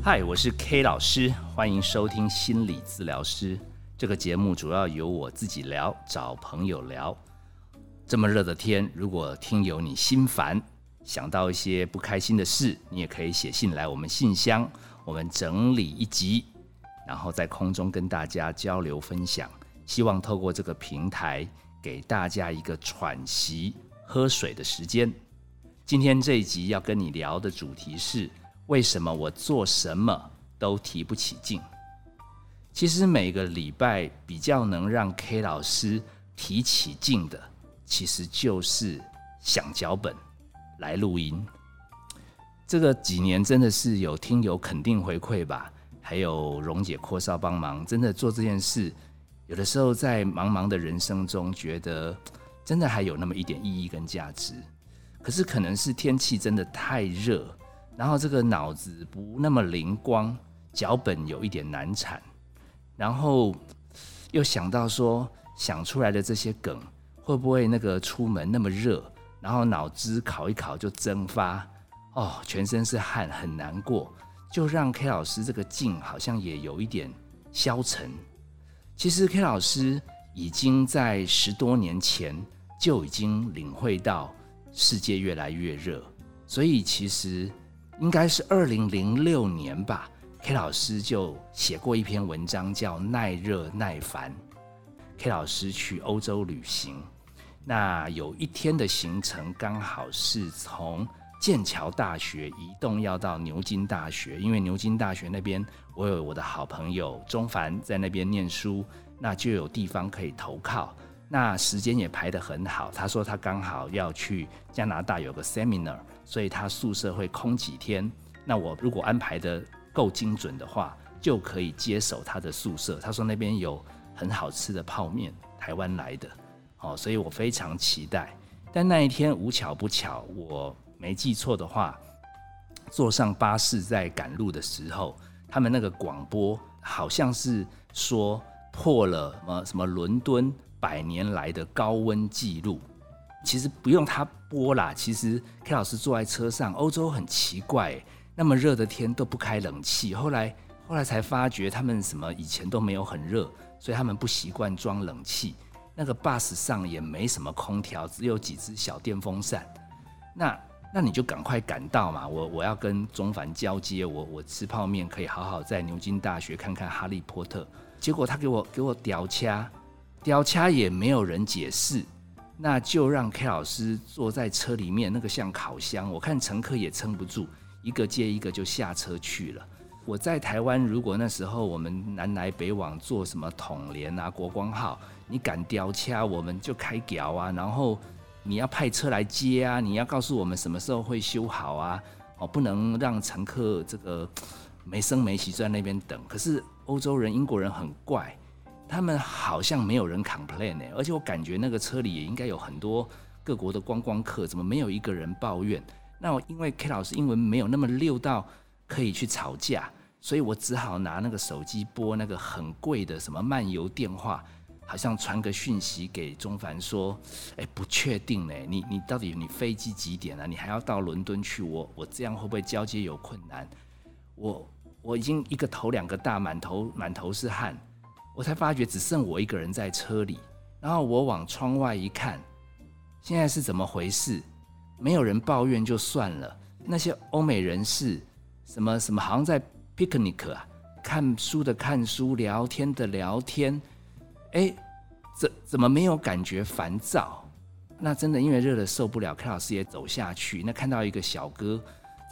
嗨，我是 K 老师，欢迎收听心理治疗师这个节目。主要由我自己聊，找朋友聊。这么热的天，如果听友你心烦，想到一些不开心的事，你也可以写信来我们信箱，我们整理一集，然后在空中跟大家交流分享。希望透过这个平台，给大家一个喘息、喝水的时间。今天这一集要跟你聊的主题是。为什么我做什么都提不起劲？其实每个礼拜比较能让 K 老师提起劲的，其实就是想脚本来录音。这个几年真的是有听友肯定回馈吧，还有蓉姐阔少帮忙，真的做这件事，有的时候在茫茫的人生中，觉得真的还有那么一点意义跟价值。可是可能是天气真的太热。然后这个脑子不那么灵光，脚本有一点难产，然后又想到说想出来的这些梗会不会那个出门那么热，然后脑子烤一烤就蒸发，哦，全身是汗，很难过，就让 K 老师这个劲好像也有一点消沉。其实 K 老师已经在十多年前就已经领会到世界越来越热，所以其实。应该是二零零六年吧，K 老师就写过一篇文章，叫《耐热耐烦》。K 老师去欧洲旅行，那有一天的行程刚好是从剑桥大学移动要到牛津大学，因为牛津大学那边我有我的好朋友钟凡在那边念书，那就有地方可以投靠。那时间也排得很好，他说他刚好要去加拿大有个 seminar。所以他宿舍会空几天，那我如果安排的够精准的话，就可以接手他的宿舍。他说那边有很好吃的泡面，台湾来的，哦，所以我非常期待。但那一天无巧不巧，我没记错的话，坐上巴士在赶路的时候，他们那个广播好像是说破了什么什么伦敦百年来的高温记录。其实不用他播啦。其实 K 老师坐在车上，欧洲很奇怪，那么热的天都不开冷气。后来后来才发觉，他们什么以前都没有很热，所以他们不习惯装冷气。那个 bus 上也没什么空调，只有几只小电风扇。那那你就赶快赶到嘛！我我要跟中凡交接，我我吃泡面可以好好在牛津大学看看哈利波特。结果他给我给我屌掐，屌掐也没有人解释。那就让 K 老师坐在车里面，那个像烤箱，我看乘客也撑不住，一个接一个就下车去了。我在台湾，如果那时候我们南来北往坐什么统联啊、国光号，你敢雕掐，我们就开屌啊。然后你要派车来接啊，你要告诉我们什么时候会修好啊，哦，不能让乘客这个 没声没息在那边等。可是欧洲人、英国人很怪。他们好像没有人 complain 呢，而且我感觉那个车里也应该有很多各国的观光客，怎么没有一个人抱怨？那我因为 K 老师英文没有那么溜到可以去吵架，所以我只好拿那个手机拨那个很贵的什么漫游电话，好像传个讯息给钟凡说：“哎，不确定呢，你你到底你飞机几点啊？你还要到伦敦去？我我这样会不会交接有困难？我我已经一个头两个大，满头满头是汗。”我才发觉只剩我一个人在车里，然后我往窗外一看，现在是怎么回事？没有人抱怨就算了，那些欧美人士，什么什么好像在 picnic 啊，看书的看书，聊天的聊天，哎，怎怎么没有感觉烦躁？那真的因为热的受不了，K 老师也走下去，那看到一个小哥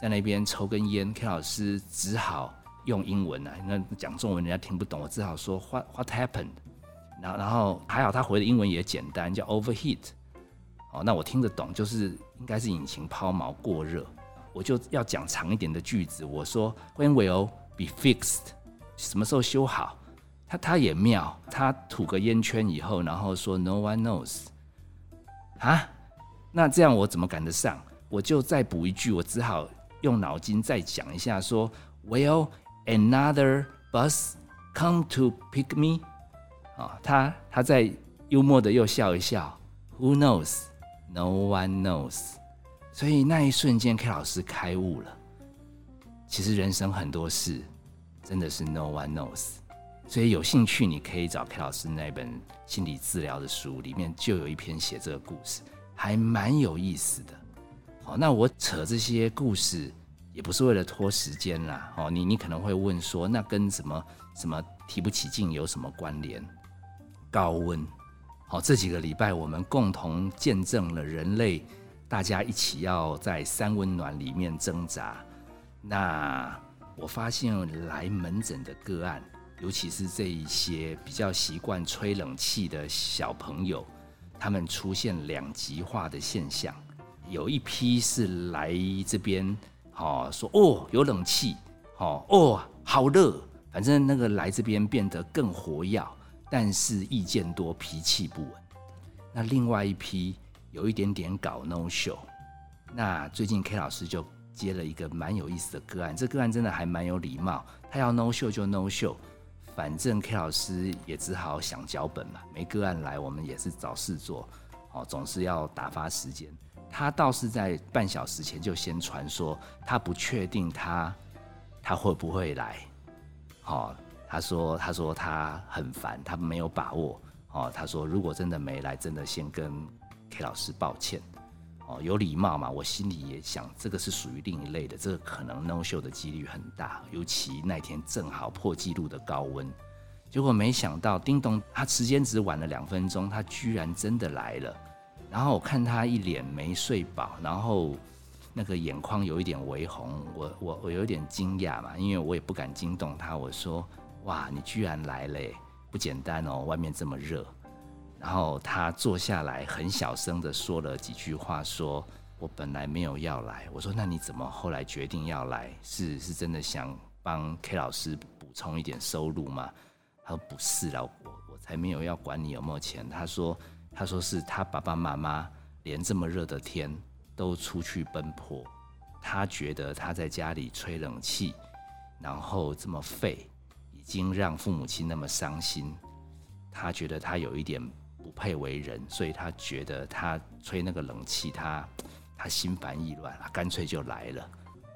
在那边抽根烟，K 老师只好。用英文啊，那讲中文人家听不懂，我只好说 What What happened？然后然后还好他回的英文也简单，叫 overheat。哦，那我听得懂，就是应该是引擎抛锚过热。我就要讲长一点的句子，我说 When will be fixed？什么时候修好？他他也妙，他吐个烟圈以后，然后说 No one knows。啊，那这样我怎么赶得上？我就再补一句，我只好用脑筋再讲一下，说 Well。Another bus come to pick me，啊，他他在幽默的又笑一笑。Who knows? No one knows。所以那一瞬间，K 老师开悟了。其实人生很多事真的是 no one knows。所以有兴趣，你可以找 K 老师那本心理治疗的书，里面就有一篇写这个故事，还蛮有意思的。好，那我扯这些故事也不是为了拖时间啦。哦，你你可能会问说，那跟什么什么提不起劲有什么关联？高温。好，这几个礼拜我们共同见证了人类大家一起要在三温暖里面挣扎。那我发现来门诊的个案。尤其是这一些比较习惯吹冷气的小朋友，他们出现两极化的现象。有一批是来这边，哦，说哦有冷气，哦哦好热，反正那个来这边变得更活跃，但是意见多，脾气不稳。那另外一批有一点点搞 no show。那最近 K 老师就接了一个蛮有意思的个案，这个案真的还蛮有礼貌，他要 no show 就 no show。反正 K 老师也只好想脚本嘛，没个案来，我们也是找事做，哦，总是要打发时间。他倒是在半小时前就先传说，他不确定他他会不会来，哦，他说他说他很烦，他没有把握，哦，他说如果真的没来，真的先跟 K 老师抱歉。哦，有礼貌嘛？我心里也想，这个是属于另一类的，这个可能 no show 的几率很大。尤其那天正好破纪录的高温，结果没想到，叮咚，他时间只晚了两分钟，他居然真的来了。然后我看他一脸没睡饱，然后那个眼眶有一点微红，我我我有点惊讶嘛，因为我也不敢惊动他。我说：哇，你居然来了，不简单哦，外面这么热。然后他坐下来，很小声的说了几句话，说：“我本来没有要来。”我说：“那你怎么后来决定要来？是是真的想帮 K 老师补充一点收入吗？”他说：“不是啦，我我才没有要管你有没有钱。”他说：“他说是他爸爸妈妈连这么热的天都出去奔波，他觉得他在家里吹冷气，然后这么废，已经让父母亲那么伤心。他觉得他有一点。”不配为人，所以他觉得他吹那个冷气，他他心烦意乱他，干脆就来了。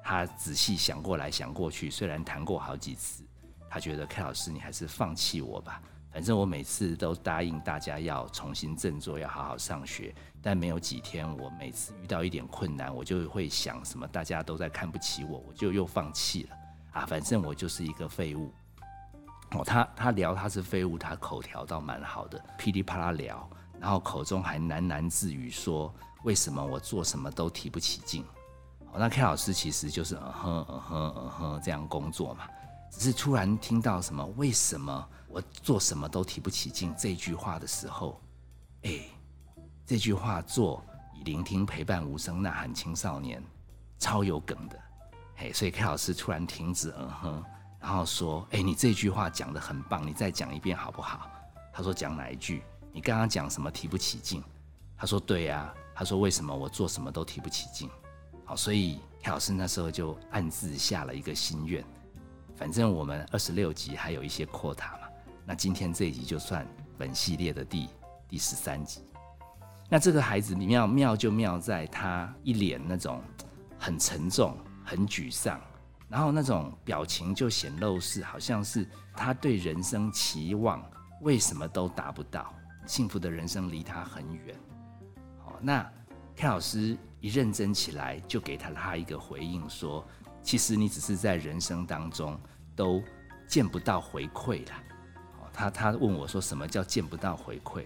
他仔细想过来想过去，虽然谈过好几次，他觉得 K 老师你还是放弃我吧。反正我每次都答应大家要重新振作，要好好上学，但没有几天，我每次遇到一点困难，我就会想什么大家都在看不起我，我就又放弃了啊。反正我就是一个废物。哦，他他聊他是废物，他口条倒蛮好的，噼里啪啦聊，然后口中还喃喃自语说：“为什么我做什么都提不起劲？”哦，那 K 老师其实就是嗯哼嗯哼嗯哼这样工作嘛，只是突然听到什么“为什么我做什么都提不起劲”这句话的时候，哎，这句话做以聆听陪伴无声呐喊青少年，超有梗的，嘿，所以 K 老师突然停止嗯哼。然后说：“哎，你这句话讲的很棒，你再讲一遍好不好？”他说：“讲哪一句？你刚刚讲什么提不起劲？”他说：“对呀。”他说：“为什么我做什么都提不起劲？”好，所以田老师那时候就暗自下了一个心愿，反正我们二十六集还有一些扩塔嘛，那今天这一集就算本系列的第第十三集。那这个孩子妙妙就妙在他一脸那种很沉重、很沮丧。然后那种表情就显露是，好像是他对人生期望为什么都达不到，幸福的人生离他很远。好，那 K 老师一认真起来，就给他他一个回应说：其实你只是在人生当中都见不到回馈了。哦，他他问我说什么叫见不到回馈？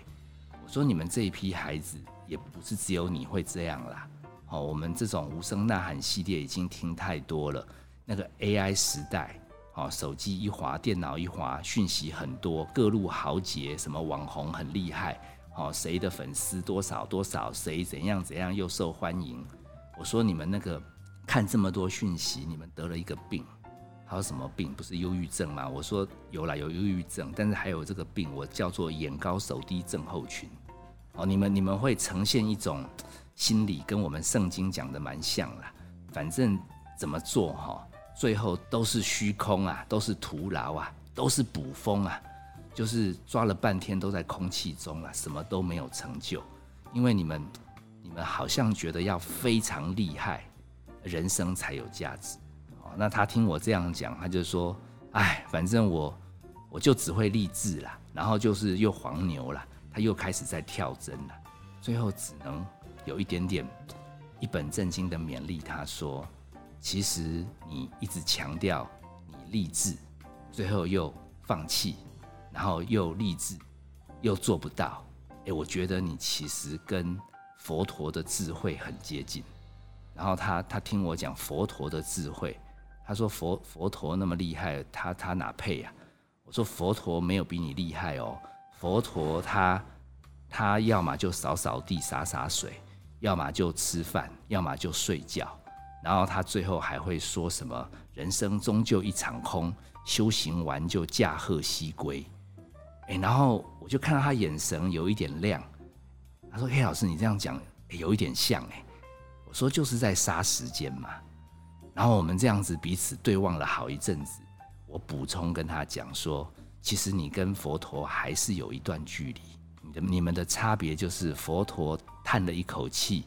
我说你们这一批孩子也不是只有你会这样啦。哦，我们这种无声呐喊系列已经听太多了。那个 AI 时代，哦，手机一滑，电脑一滑，讯息很多，各路豪杰，什么网红很厉害，哦，谁的粉丝多少多少，谁怎样怎样又受欢迎。我说你们那个看这么多讯息，你们得了一个病，还有什么病？不是忧郁症吗？我说有啦，有忧郁症，但是还有这个病，我叫做眼高手低症候群。哦，你们你们会呈现一种心理，跟我们圣经讲的蛮像啦。反正怎么做哈？最后都是虚空啊，都是徒劳啊，都是捕风啊，就是抓了半天都在空气中啊，什么都没有成就。因为你们，你们好像觉得要非常厉害，人生才有价值。哦那他听我这样讲，他就说：“哎，反正我我就只会励志啦，然后就是又黄牛了，他又开始在跳针了，最后只能有一点点一本正经的勉励他说：其实你一直强调你励志，最后又放弃，然后又励志，又做不到。哎，我觉得你其实跟佛陀的智慧很接近。然后他他听我讲佛陀的智慧。”他说：“佛佛陀那么厉害，他他哪配呀？”我说：“佛陀没有比你厉害哦。佛陀他他要么就扫扫地、洒洒水，要么就吃饭，要么就睡觉。然后他最后还会说什么：‘人生终究一场空，修行完就驾鹤西归。’哎，然后我就看到他眼神有一点亮。他说：‘黑老师，你这样讲有一点像哎。’我说：‘就是在杀时间嘛。’然后我们这样子彼此对望了好一阵子，我补充跟他讲说，其实你跟佛陀还是有一段距离，你的你们的差别就是佛陀叹了一口气，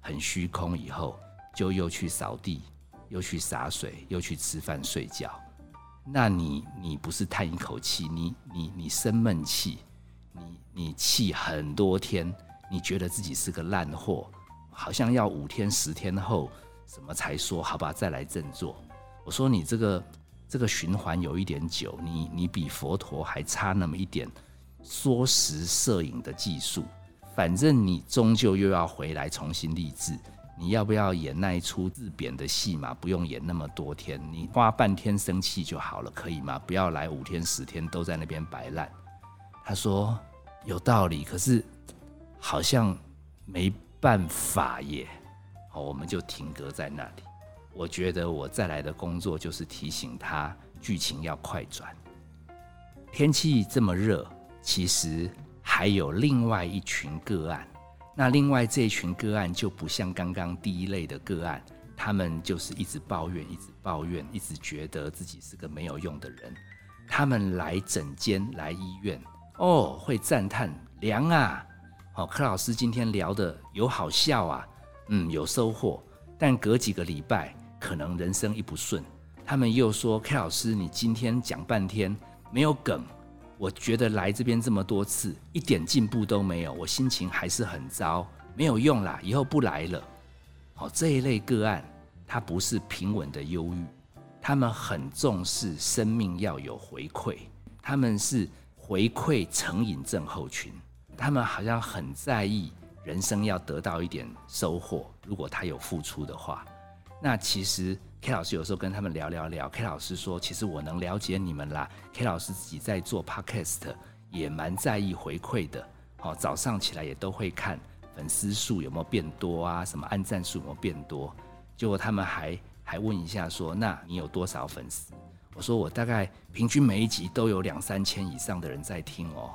很虚空以后，就又去扫地，又去洒水，又去吃饭睡觉。那你你不是叹一口气，你你你生闷气，你你气很多天，你觉得自己是个烂货，好像要五天十天后。怎么才说好吧？再来振作。我说你这个这个循环有一点久，你你比佛陀还差那么一点缩时摄影的技术。反正你终究又要回来重新立志，你要不要演那一出自贬的戏嘛？不用演那么多天，你花半天生气就好了，可以吗？不要来五天十天都在那边摆烂。他说有道理，可是好像没办法耶。好，我们就停格在那里。我觉得我再来的工作就是提醒他剧情要快转。天气这么热，其实还有另外一群个案。那另外这群个案就不像刚刚第一类的个案，他们就是一直抱怨，一直抱怨，一直觉得自己是个没有用的人。他们来诊间、来医院，哦，会赞叹凉啊！好，柯老师今天聊的有好笑啊。嗯，有收获，但隔几个礼拜，可能人生一不顺，他们又说柯老师，你今天讲半天没有梗，我觉得来这边这么多次，一点进步都没有，我心情还是很糟，没有用啦，以后不来了。”好，这一类个案，它不是平稳的忧郁，他们很重视生命要有回馈，他们是回馈成瘾症候群，他们好像很在意。人生要得到一点收获，如果他有付出的话，那其实 K 老师有时候跟他们聊聊聊，K 老师说，其实我能了解你们啦。K 老师自己在做 Podcast，也蛮在意回馈的。好，早上起来也都会看粉丝数有没有变多啊，什么按赞数有没有变多。结果他们还还问一下说，那你有多少粉丝？我说我大概平均每一集都有两三千以上的人在听哦。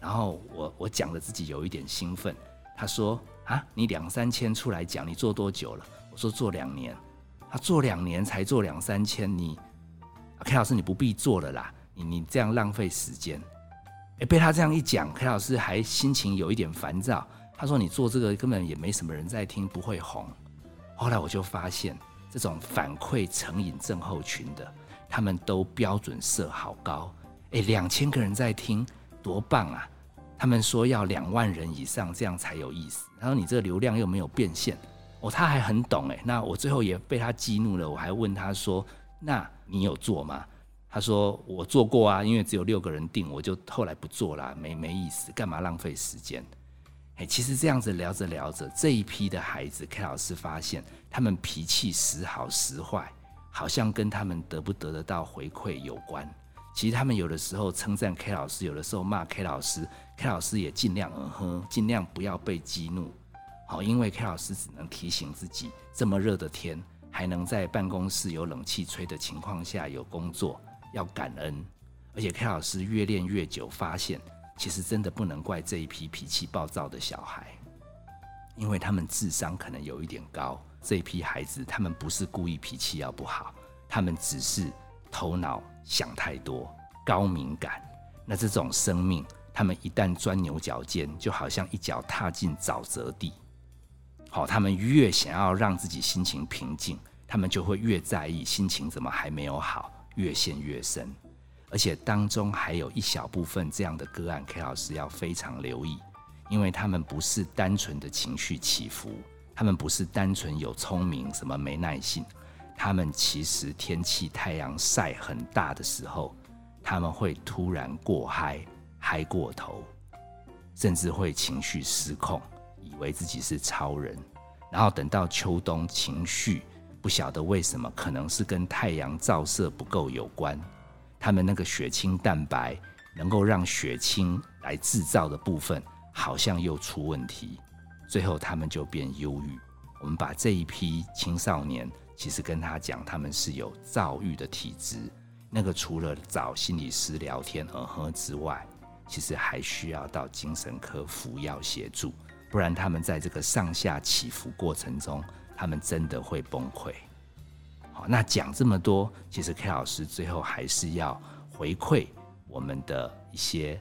然后我我讲的自己有一点兴奋。他说：“啊，你两三千出来讲，你做多久了？”我说：“做两年。”他做两年才做两三千，你，K 老师你不必做了啦，你你这样浪费时间。哎，被他这样一讲，K 老师还心情有一点烦躁。他说：“你做这个根本也没什么人在听，不会红。”后来我就发现，这种反馈成瘾症候群的，他们都标准设好高。哎，两千个人在听，多棒啊！他们说要两万人以上，这样才有意思。然后你这个流量又没有变现，哦，他还很懂哎。那我最后也被他激怒了，我还问他说：“那你有做吗？”他说：“我做过啊，因为只有六个人订，我就后来不做了，没没意思，干嘛浪费时间？”哎，其实这样子聊着聊着，这一批的孩子，K 老师发现他们脾气时好时坏，好像跟他们得不得得到回馈有关。其实他们有的时候称赞 K 老师，有的时候骂 K 老师，K 老师也尽量嗯哼，尽量不要被激怒。好，因为 K 老师只能提醒自己，这么热的天，还能在办公室有冷气吹的情况下有工作，要感恩。而且 K 老师越练越久，发现其实真的不能怪这一批脾气暴躁的小孩，因为他们智商可能有一点高。这一批孩子，他们不是故意脾气要不好，他们只是头脑。想太多，高敏感，那这种生命，他们一旦钻牛角尖，就好像一脚踏进沼泽地。好，他们越想要让自己心情平静，他们就会越在意心情怎么还没有好，越陷越深。而且当中还有一小部分这样的个案，K 老师要非常留意，因为他们不是单纯的情绪起伏，他们不是单纯有聪明什么没耐性，他们其实天气太阳晒很大的时候，他们会突然过嗨，嗨过头，甚至会情绪失控，以为自己是超人，然后等到秋冬情绪。不晓得为什么，可能是跟太阳照射不够有关。他们那个血清蛋白能够让血清来制造的部分，好像又出问题，最后他们就变忧郁。我们把这一批青少年，其实跟他讲，他们是有躁郁的体质。那个除了找心理师聊天而喝之外，其实还需要到精神科服药协助，不然他们在这个上下起伏过程中。他们真的会崩溃。好，那讲这么多，其实 K 老师最后还是要回馈我们的一些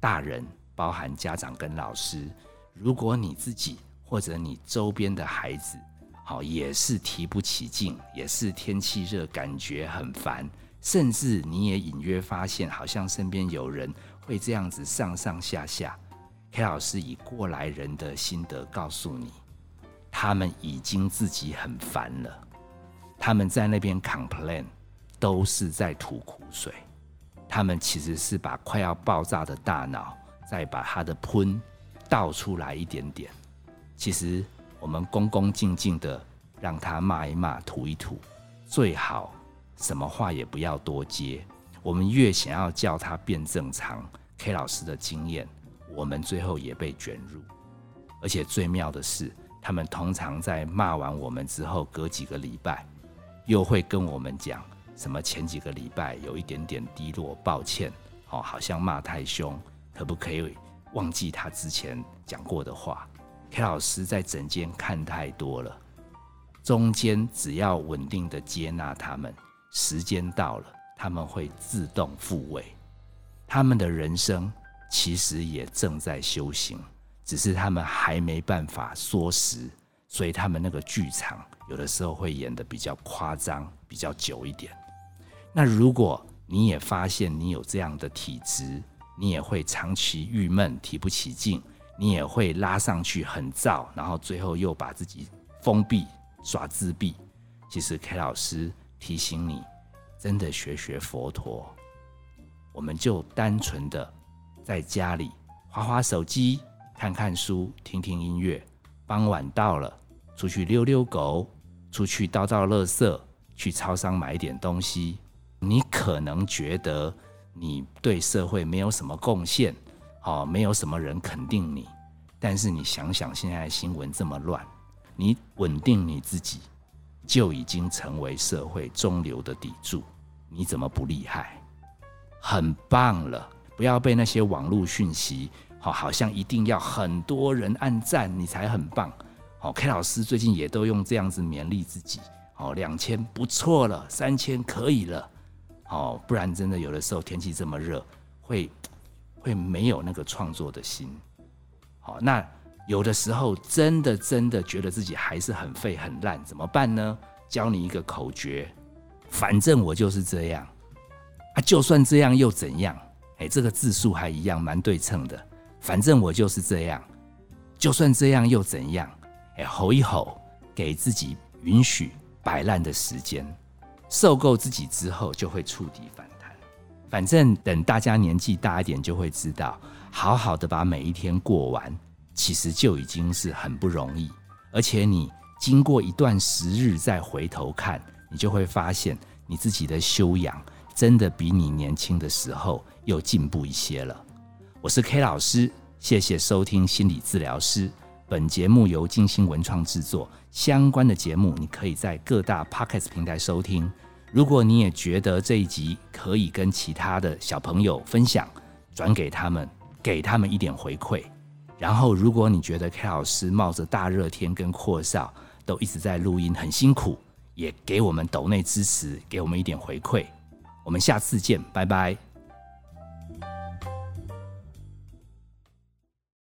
大人，包含家长跟老师。如果你自己或者你周边的孩子，也是提不起劲，也是天气热，感觉很烦，甚至你也隐约发现，好像身边有人会这样子上上下下。K 老师以过来人的心得告诉你。他们已经自己很烦了，他们在那边 complain，都是在吐苦水。他们其实是把快要爆炸的大脑，再把他的喷倒出来一点点。其实我们恭恭敬敬的让他骂一骂、吐一吐，最好什么话也不要多接。我们越想要叫他变正常，K 老师的经验，我们最后也被卷入。而且最妙的是。他们通常在骂完我们之后，隔几个礼拜，又会跟我们讲什么前几个礼拜有一点点低落，抱歉，哦，好像骂太凶，可不可以忘记他之前讲过的话？K 老师在诊间看太多了，中间只要稳定的接纳他们，时间到了，他们会自动复位，他们的人生其实也正在修行。只是他们还没办法缩时，所以他们那个剧场有的时候会演的比较夸张，比较久一点。那如果你也发现你有这样的体质，你也会长期郁闷、提不起劲，你也会拉上去很燥，然后最后又把自己封闭、耍自闭。其实 K 老师提醒你，真的学学佛陀，我们就单纯的在家里划划手机。看看书，听听音乐。傍晚到了，出去遛遛狗，出去倒倒垃圾，去超商买点东西。你可能觉得你对社会没有什么贡献，哦，没有什么人肯定你。但是你想想，现在新闻这么乱，你稳定你自己，就已经成为社会中流的砥柱。你怎么不厉害？很棒了，不要被那些网络讯息。好，好像一定要很多人按赞你才很棒。好，K 老师最近也都用这样子勉励自己。好，两千不错了，三千可以了。好，不然真的有的时候天气这么热，会会没有那个创作的心。好，那有的时候真的真的觉得自己还是很废很烂，怎么办呢？教你一个口诀，反正我就是这样。啊，就算这样又怎样？哎，这个字数还一样，蛮对称的。反正我就是这样，就算这样又怎样？哎，吼一吼，给自己允许摆烂的时间，受够自己之后，就会触底反弹。反正等大家年纪大一点，就会知道，好好的把每一天过完，其实就已经是很不容易。而且你经过一段时日再回头看，你就会发现，你自己的修养真的比你年轻的时候又进步一些了。我是 K 老师，谢谢收听心理治疗师。本节目由金星文创制作，相关的节目你可以在各大 Pocket 平台收听。如果你也觉得这一集可以跟其他的小朋友分享，转给他们，给他们一点回馈。然后，如果你觉得 K 老师冒着大热天跟阔少都一直在录音，很辛苦，也给我们抖内支持，给我们一点回馈。我们下次见，拜拜。